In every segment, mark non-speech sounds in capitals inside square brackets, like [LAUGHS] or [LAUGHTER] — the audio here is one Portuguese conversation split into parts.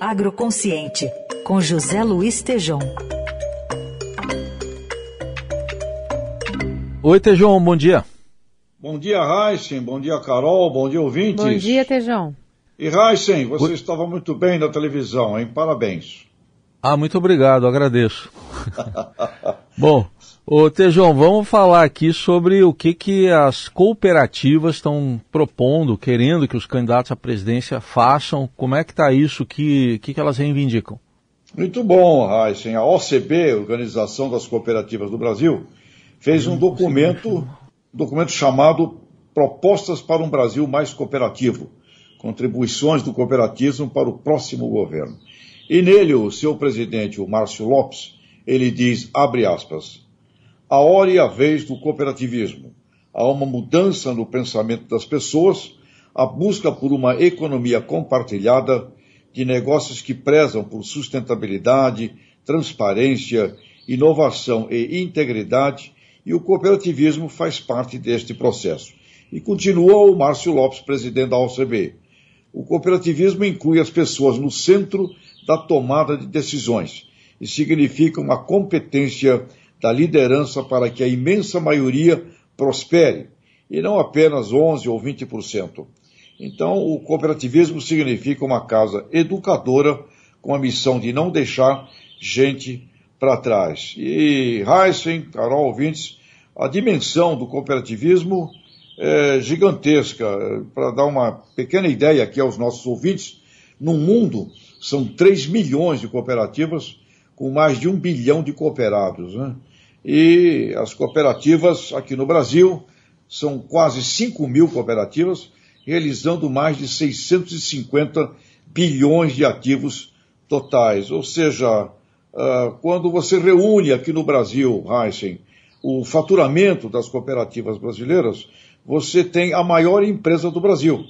Agroconsciente, com José Luiz Tejom. Oi, Tejom, bom dia. Bom dia, Heisen. Bom dia, Carol. Bom dia, ouvintes. Bom dia, Tejão. E Heisen, você Oi. estava muito bem na televisão, hein? Parabéns. Ah, muito obrigado, agradeço. [LAUGHS] Bom, ô Tejão, vamos falar aqui sobre o que, que as cooperativas estão propondo, querendo que os candidatos à presidência façam. Como é que está isso? O que, que, que elas reivindicam? Muito bom, Heisen. A OCB, Organização das Cooperativas do Brasil, fez um documento documento chamado Propostas para um Brasil Mais Cooperativo, contribuições do cooperativismo para o próximo governo. E nele, o seu presidente, o Márcio Lopes, ele diz, abre aspas, a hora e a vez do cooperativismo. Há uma mudança no pensamento das pessoas, a busca por uma economia compartilhada, de negócios que prezam por sustentabilidade, transparência, inovação e integridade e o cooperativismo faz parte deste processo. E continua o Márcio Lopes, presidente da OCB. O cooperativismo inclui as pessoas no centro da tomada de decisões e significa uma competência da liderança para que a imensa maioria prospere, e não apenas 11 ou 20%. Então, o cooperativismo significa uma casa educadora com a missão de não deixar gente para trás. E Heisen, Carol ouvintes, a dimensão do cooperativismo é gigantesca. Para dar uma pequena ideia aqui aos nossos ouvintes, no mundo são 3 milhões de cooperativas com mais de um bilhão de cooperados. Né? E as cooperativas aqui no Brasil são quase 5 mil cooperativas, realizando mais de 650 bilhões de ativos totais. Ou seja, uh, quando você reúne aqui no Brasil, Heisen, o faturamento das cooperativas brasileiras, você tem a maior empresa do Brasil,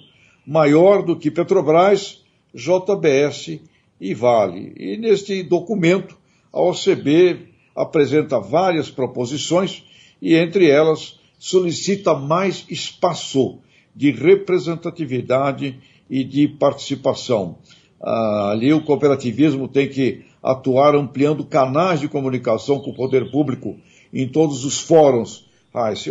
maior do que Petrobras, JBS e Vale. E neste documento, a OCB apresenta várias proposições e, entre elas, solicita mais espaço de representatividade e de participação. Ah, ali o cooperativismo tem que atuar ampliando canais de comunicação com o poder público em todos os fóruns.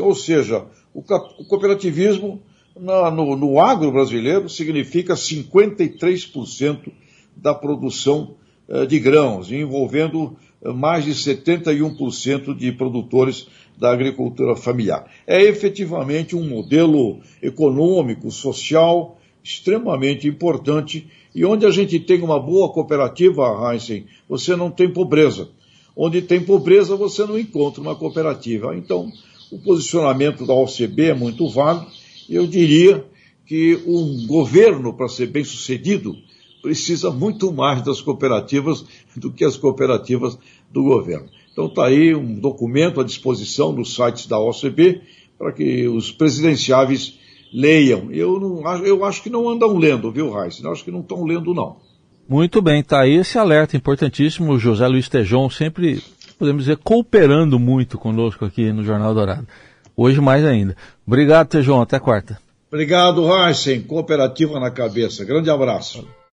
Ou seja, o, cooperativismo no, no agro brasileiro significa 53% da produção eh, de grãos, envolvendo mais de 71% de produtores da agricultura familiar. É efetivamente um modelo econômico, social, extremamente importante e onde a gente tem uma boa cooperativa, Heinzen, você não tem pobreza. Onde tem pobreza, você não encontra uma cooperativa. Então, o posicionamento da OCB é muito válido. Eu diria que um governo, para ser bem sucedido, precisa muito mais das cooperativas do que as cooperativas do governo. Então está aí um documento à disposição nos sites da OCB para que os presidenciáveis leiam. Eu, não, eu acho que não andam lendo, viu, Raíssa? Eu acho que não estão lendo, não. Muito bem, tá aí esse alerta importantíssimo. José Luiz Tejon sempre, podemos dizer, cooperando muito conosco aqui no Jornal Dourado. Hoje mais ainda. Obrigado, Tejon. Até quarta. Obrigado, Heisen. Cooperativa na cabeça. Grande abraço.